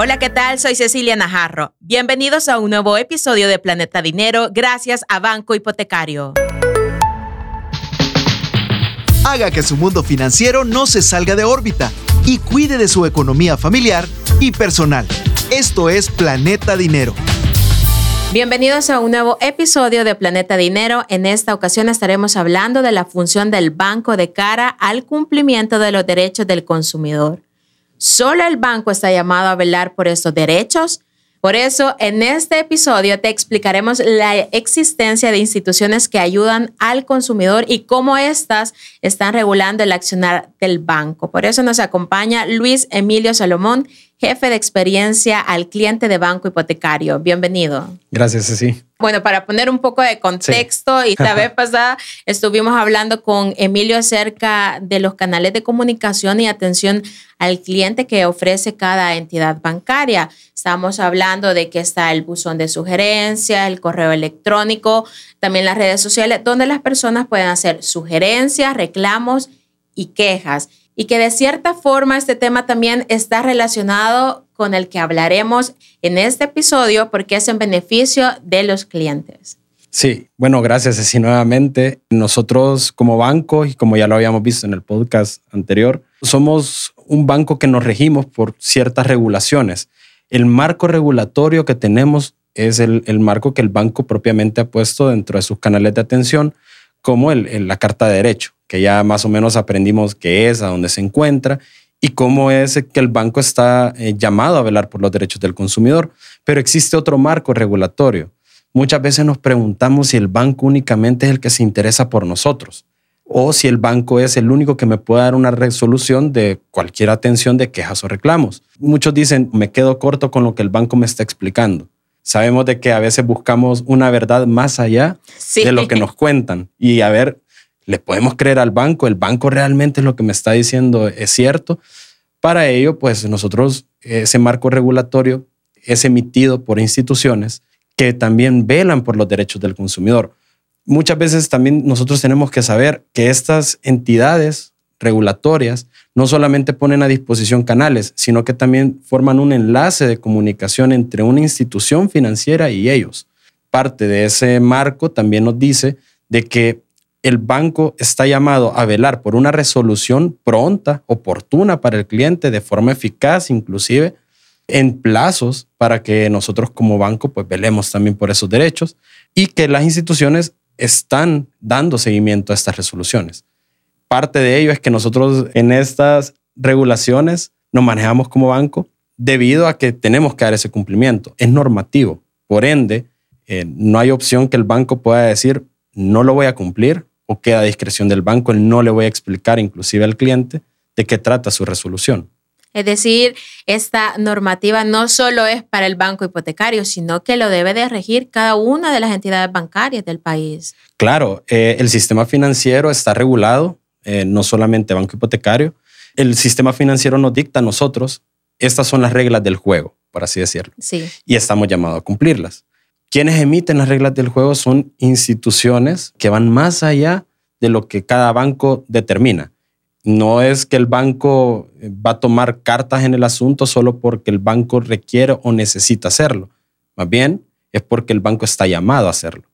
Hola, ¿qué tal? Soy Cecilia Najarro. Bienvenidos a un nuevo episodio de Planeta Dinero gracias a Banco Hipotecario. Haga que su mundo financiero no se salga de órbita y cuide de su economía familiar y personal. Esto es Planeta Dinero. Bienvenidos a un nuevo episodio de Planeta Dinero. En esta ocasión estaremos hablando de la función del banco de cara al cumplimiento de los derechos del consumidor. Solo el banco está llamado a velar por estos derechos. Por eso, en este episodio te explicaremos la existencia de instituciones que ayudan al consumidor y cómo éstas están regulando el accionar del banco. Por eso nos acompaña Luis Emilio Salomón, jefe de experiencia al cliente de banco hipotecario. Bienvenido. Gracias, Ceci. Bueno, para poner un poco de contexto, y la vez pasada estuvimos hablando con Emilio acerca de los canales de comunicación y atención al cliente que ofrece cada entidad bancaria. Estamos hablando de que está el buzón de sugerencias, el correo electrónico, también las redes sociales, donde las personas pueden hacer sugerencias, reclamos y quejas y que de cierta forma este tema también está relacionado con el que hablaremos en este episodio porque es en beneficio de los clientes. Sí, bueno, gracias así nuevamente. Nosotros como banco, y como ya lo habíamos visto en el podcast anterior, somos un banco que nos regimos por ciertas regulaciones. El marco regulatorio que tenemos es el, marco que el banco propiamente ha puesto dentro de sus canales de atención, como el, la Carta de Derecho que ya más o menos aprendimos qué es, a dónde se encuentra y cómo es que el banco está eh, llamado a velar por los derechos del consumidor. Pero existe otro marco regulatorio. Muchas veces nos preguntamos si el banco únicamente es el que se interesa por nosotros o si el banco es el único que me puede dar una resolución de cualquier atención de quejas o reclamos. Muchos dicen, me quedo corto con lo que el banco me está explicando. Sabemos de que a veces buscamos una verdad más allá de lo que nos cuentan y a ver le podemos creer al banco, el banco realmente es lo que me está diciendo es cierto. Para ello, pues nosotros, ese marco regulatorio es emitido por instituciones que también velan por los derechos del consumidor. Muchas veces también nosotros tenemos que saber que estas entidades regulatorias no solamente ponen a disposición canales, sino que también forman un enlace de comunicación entre una institución financiera y ellos. Parte de ese marco también nos dice de que el banco está llamado a velar por una resolución pronta, oportuna para el cliente, de forma eficaz, inclusive en plazos, para que nosotros como banco pues velemos también por esos derechos y que las instituciones están dando seguimiento a estas resoluciones. Parte de ello es que nosotros en estas regulaciones nos manejamos como banco debido a que tenemos que dar ese cumplimiento. Es normativo. Por ende, eh, no hay opción que el banco pueda decir, no lo voy a cumplir o queda a discreción del banco. no le voy a explicar inclusive al cliente de qué trata su resolución. Es decir, esta normativa no solo es para el banco hipotecario, sino que lo debe de regir cada una de las entidades bancarias del país. Claro, eh, el sistema financiero está regulado, eh, no solamente banco hipotecario. El sistema financiero nos dicta a nosotros, estas son las reglas del juego, por así decirlo. Sí. Y estamos llamados a cumplirlas. Quienes emiten las reglas del juego son instituciones que van más allá de lo que cada banco determina. No es que el banco eh, va a tomar cartas en el asunto solo porque el banco requiere o necesita hacerlo. Más bien es porque el banco está llamado a hacerlo.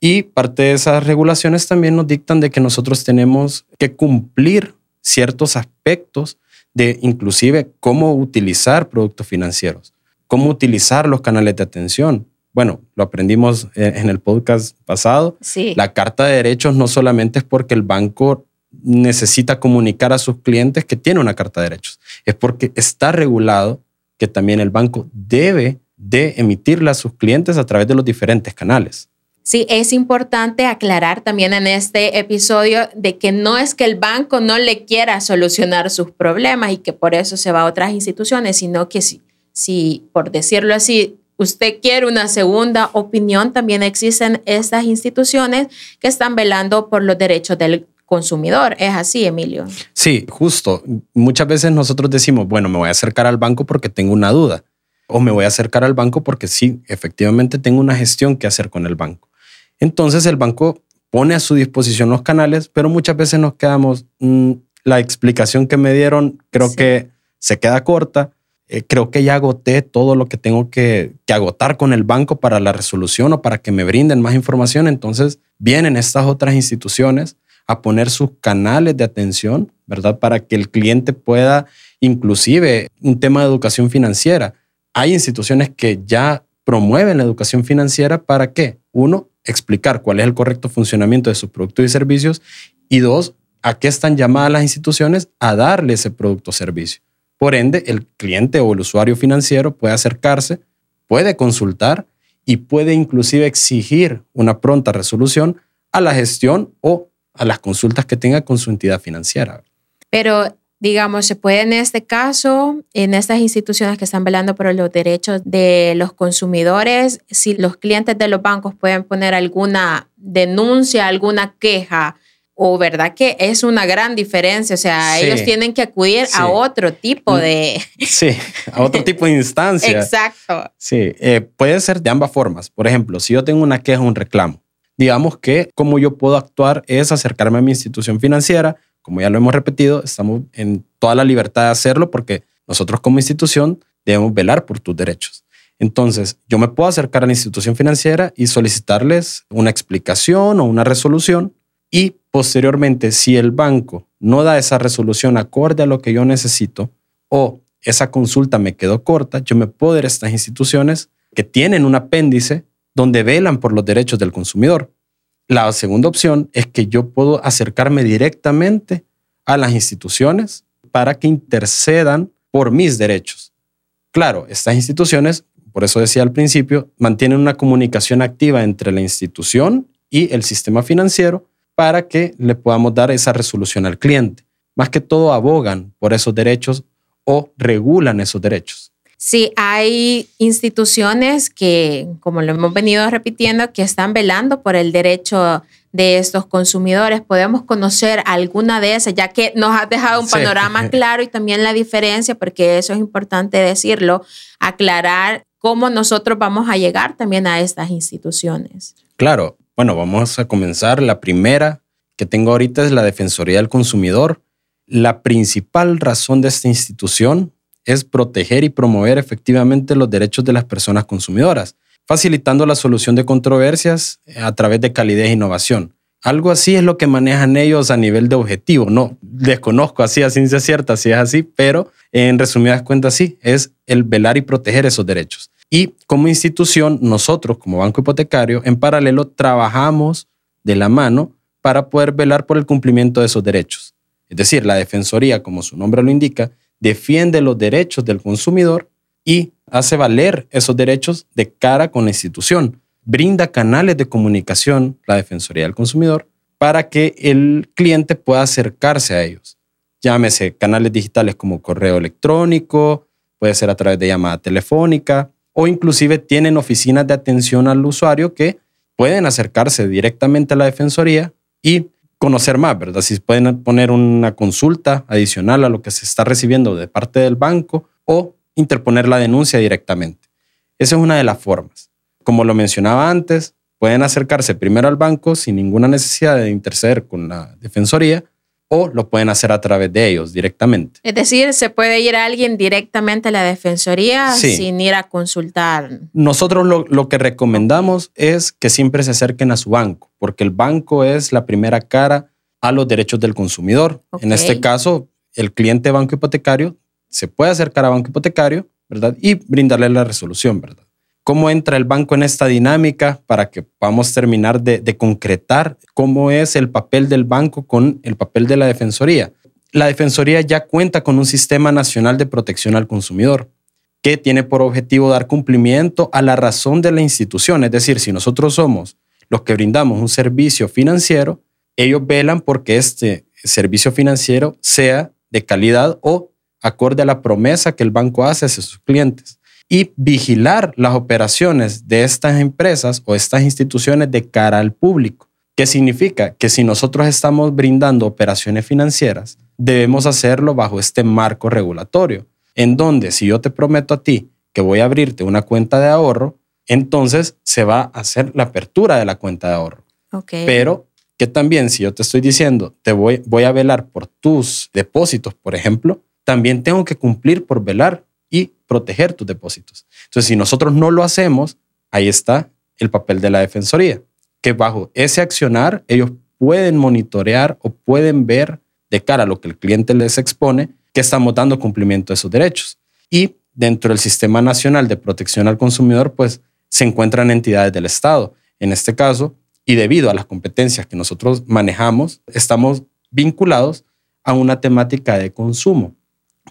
Y parte de esas regulaciones también nos dictan de que nosotros tenemos que cumplir ciertos aspectos de inclusive cómo utilizar productos financieros, cómo utilizar los canales de atención, bueno, lo aprendimos en el podcast pasado. Sí. La carta de derechos no solamente es porque el banco necesita comunicar a sus clientes que tiene una carta de derechos, es porque está regulado que también el banco debe de emitirla a sus clientes a través de los diferentes canales. Sí, es importante aclarar también en este episodio de que no es que el banco no le quiera solucionar sus problemas y que por eso se va a otras instituciones, sino que si, si por decirlo así, usted quiere una segunda opinión, también existen estas instituciones que están velando por los derechos del consumidor. ¿Es así, Emilio? Sí, justo. Muchas veces nosotros decimos, bueno, me voy a acercar al banco porque tengo una duda. O me voy a acercar al banco porque sí, efectivamente tengo una gestión que hacer con el banco. Entonces el banco pone a su disposición los canales, pero muchas veces nos quedamos, mm, la explicación que me dieron creo que se queda corta eh, creo que ya agoté todo lo que tengo que, que, agotar con el banco para la resolución o para que me brinden más información. Entonces vienen estas otras instituciones a poner sus canales de atención, ¿verdad? Para que el cliente pueda, inclusive, un tema de educación financiera. Hay instituciones que ya promueven la educación financiera para qué? Uno, explicar cuál es el correcto funcionamiento de sus productos y servicios y dos, a qué están llamadas las instituciones a darle ese producto o servicio. Por ende, el cliente o el usuario financiero puede acercarse, puede consultar y puede inclusive exigir una pronta resolución a la gestión o a las consultas que tenga con su entidad financiera. Pero, digamos, se puede en este caso, en estas instituciones que están velando por los derechos de los consumidores, si los clientes de los bancos pueden poner alguna denuncia, alguna queja o verdad que es una gran diferencia, o sea, ellos tienen que acudir a otro tipo mm, de... Sí, a otro tipo de instancia. Exacto. Sí, eh, puede ser de ambas formas. Por ejemplo, si yo tengo una queja un reclamo, digamos que como yo puedo actuar es acercarme a mi institución financiera, como ya lo hemos repetido, estamos en toda la libertad de hacerlo porque nosotros como institución debemos velar por tus derechos. Entonces, yo me puedo acercar a la institución financiera y solicitarles una explicación o una resolución y posteriormente, si el banco no da esa resolución acorde a lo que yo necesito o esa consulta me quedó corta, yo me puedo ir a estas instituciones que tienen un apéndice donde velan por los derechos del consumidor. La segunda opción es que yo puedo acercarme directamente a las instituciones para que intercedan por mis derechos. Claro, estas instituciones, por eso decía al principio, mantienen una comunicación activa entre la institución y el sistema financiero para que le podamos dar esa resolución al cliente. Más que todo abogan por esos derechos o regulan esos derechos. Sí, hay instituciones que, como lo hemos venido repitiendo, que están velando por el derecho de estos consumidores. Podemos conocer alguna de esas, ya que nos has dejado un panorama claro y también la diferencia, porque eso es importante decirlo, aclarar cómo nosotros vamos a llegar también a estas instituciones. Claro, bueno, vamos a comenzar. La primera que tengo ahorita es la Defensoría del Consumidor. La principal razón de esta institución es proteger y promover efectivamente los derechos de las personas consumidoras, facilitando la solución de controversias a través de calidez e innovación. Algo así es lo que manejan ellos a nivel de objetivo. No desconozco así a ciencia cierta si es así, pero en resumidas cuentas sí, es el velar y proteger esos derechos. Y como institución, nosotros como banco hipotecario, en paralelo, trabajamos de la mano para poder velar por el cumplimiento de esos derechos. Es decir, la Defensoría, como su nombre lo indica, defiende los derechos del consumidor y hace valer esos derechos de cara con la institución. Brinda canales de comunicación, la Defensoría del Consumidor, para que el cliente pueda acercarse a ellos. Llámese canales digitales como correo electrónico, puede ser a través de llamada telefónica, o inclusive tienen oficinas de atención al usuario que pueden acercarse directamente a la Defensoría y conocer más, ¿verdad? Si pueden poner una consulta adicional a lo que se está recibiendo de parte del banco o interponer la denuncia directamente. Esa es una de las formas. Como lo mencionaba antes, pueden acercarse primero al banco sin ninguna necesidad de interceder con la Defensoría o lo pueden hacer a través de ellos directamente. Es decir, se puede ir a alguien directamente a la Defensoría sin ir a consultar. Nosotros lo, que recomendamos es que siempre se acerquen a su banco, porque el banco es la primera cara a los derechos del consumidor. En este caso, el cliente banco hipotecario se puede acercar a banco hipotecario, ¿verdad? Y brindarle la resolución, ¿verdad? Cómo entra el banco en esta dinámica para que podamos terminar de, concretar cómo es el papel del banco con el papel de la Defensoría. La Defensoría ya cuenta con un sistema nacional de protección al consumidor que tiene por objetivo dar cumplimiento a la razón de la institución. Es decir, si nosotros somos los que brindamos un servicio financiero, ellos velan porque este servicio financiero sea de calidad o acorde a la promesa que el banco hace hacia sus clientes y vigilar las operaciones de estas empresas o estas instituciones de cara al público. ¿Qué significa? Que si nosotros estamos brindando operaciones financieras, debemos hacerlo bajo este marco regulatorio, en donde si yo te prometo a ti que voy a abrirte una cuenta de ahorro, entonces se va a hacer la apertura de la cuenta de ahorro. Pero que también si yo te estoy diciendo, te voy, voy a velar por tus depósitos, por ejemplo, también tengo que cumplir por velar y proteger tus depósitos. Entonces, si nosotros no lo hacemos, ahí está el papel de la Defensoría, que bajo ese accionar ellos pueden monitorear o pueden ver de cara a lo que el cliente les expone que estamos dando cumplimiento a esos derechos. Y dentro del Sistema Nacional de Protección al Consumidor, pues se encuentran entidades del Estado. En este caso, y debido a las competencias que nosotros manejamos, estamos vinculados a una temática de consumo.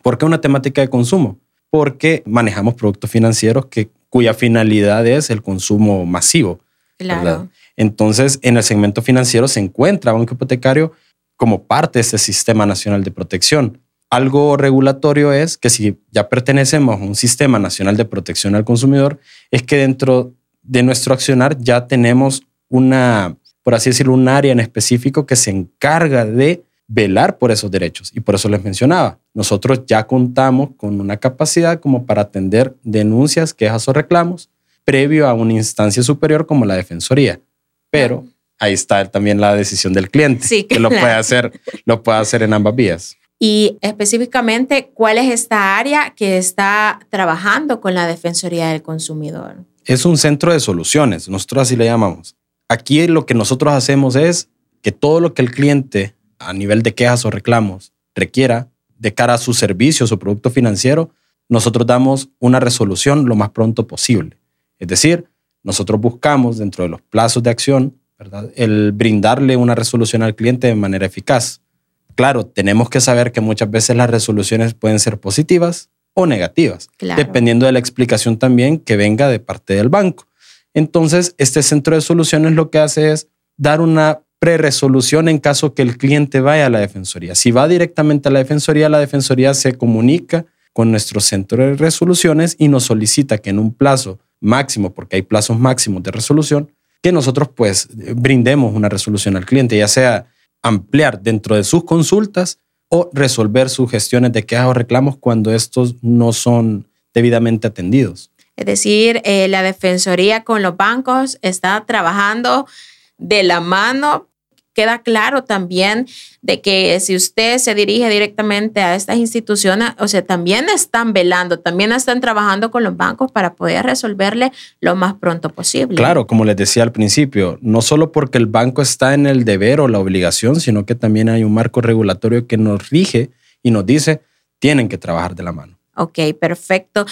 ¿Por qué una temática de consumo? Porque manejamos productos financieros que, cuya finalidad es el consumo masivo. Claro. Entonces, en el segmento financiero se encuentra Banco Hipotecario como parte de este Sistema Nacional de Protección. Algo regulatorio es que si ya pertenecemos a un Sistema Nacional de Protección al Consumidor, es que dentro de nuestro accionar ya tenemos una, por así decirlo, un área en específico que se encarga de velar por esos derechos. Y por eso les mencionaba, nosotros ya contamos con una capacidad como para atender denuncias, quejas o reclamos previo a una instancia superior como la Defensoría. Pero ahí está también la decisión del cliente, que lo puede hacer, lo puede hacer en ambas vías. Y específicamente, ¿cuál es esta área que está trabajando con la Defensoría del Consumidor? Es un centro de soluciones, nosotros así le llamamos. Aquí lo que nosotros hacemos es que todo lo que el cliente a nivel de quejas o reclamos requiera de cara a sus servicios o producto financiero, nosotros damos una resolución lo más pronto posible. Es decir, nosotros buscamos dentro de los plazos de acción, ¿verdad? El brindarle una resolución al cliente de manera eficaz. Claro, tenemos que saber que muchas veces las resoluciones pueden ser positivas o negativas, dependiendo de la explicación también que venga de parte del banco. Entonces, este centro de soluciones lo que hace es dar una pre-resolución en caso que el cliente vaya a la defensoría. Si va directamente a la defensoría, la defensoría se comunica con nuestro centro de resoluciones y nos solicita que en un plazo máximo, porque hay plazos máximos de resolución, que nosotros pues brindemos una resolución al cliente, ya sea ampliar dentro de sus consultas o resolver sus gestiones de quejas o reclamos cuando estos no son debidamente atendidos. Es decir, eh, la Defensoría con los bancos está trabajando de la mano queda claro también de que si usted se dirige directamente a estas instituciones, o sea, también están velando, también están trabajando con los bancos para poder resolverle lo más pronto posible. Claro, como les decía al principio, no solo porque el banco está en el deber o la obligación, sino que también hay un marco regulatorio que nos rige y nos dice, tienen que trabajar de la mano. Ok, perfecto.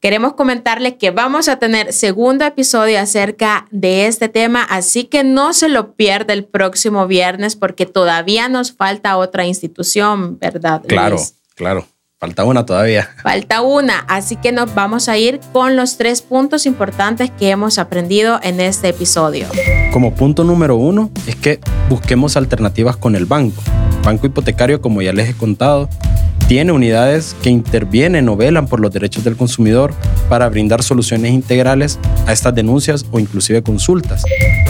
Queremos comentarles que vamos a tener segundo episodio acerca de este tema, así que no se lo pierda el próximo viernes porque todavía nos falta otra institución, ¿verdad? Claro, claro. Falta una todavía. Falta una, así que nos vamos a ir con los tres puntos importantes que hemos aprendido en este episodio. Como punto número uno es que busquemos alternativas con el banco. Banco hipotecario, como ya les he contado, tiene unidades que intervienen o velan por los derechos del consumidor para brindar soluciones integrales a estas denuncias o inclusive consultas.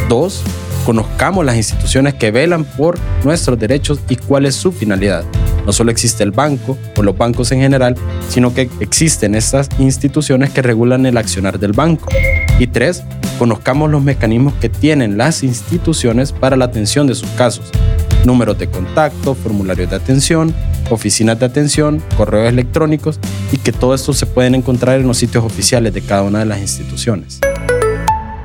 Dos, conozcamos las instituciones que velan por nuestros derechos y cuál es su finalidad. No solo existe el banco o los bancos en general, sino que existen estas instituciones que regulan el accionar del banco. Y tres, conozcamos los mecanismos que tienen las instituciones para la atención de sus casos. Números de contacto, formularios de atención, oficinas de atención, correos electrónicos y que todo esto se pueden encontrar en los sitios oficiales de cada una de las instituciones.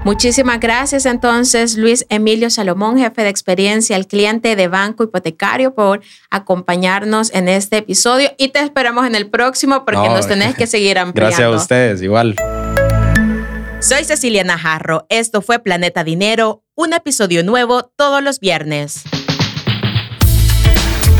Muchísimas gracias entonces Luis Emilio Salomón, jefe de experiencia al cliente de Banco Hipotecario, por acompañarnos en este episodio y te esperamos en el próximo porque nos tenés que seguir ampliando. Gracias a ustedes, igual. Soy Cecilia Najarro, esto fue Planeta Dinero, un episodio nuevo todos los viernes.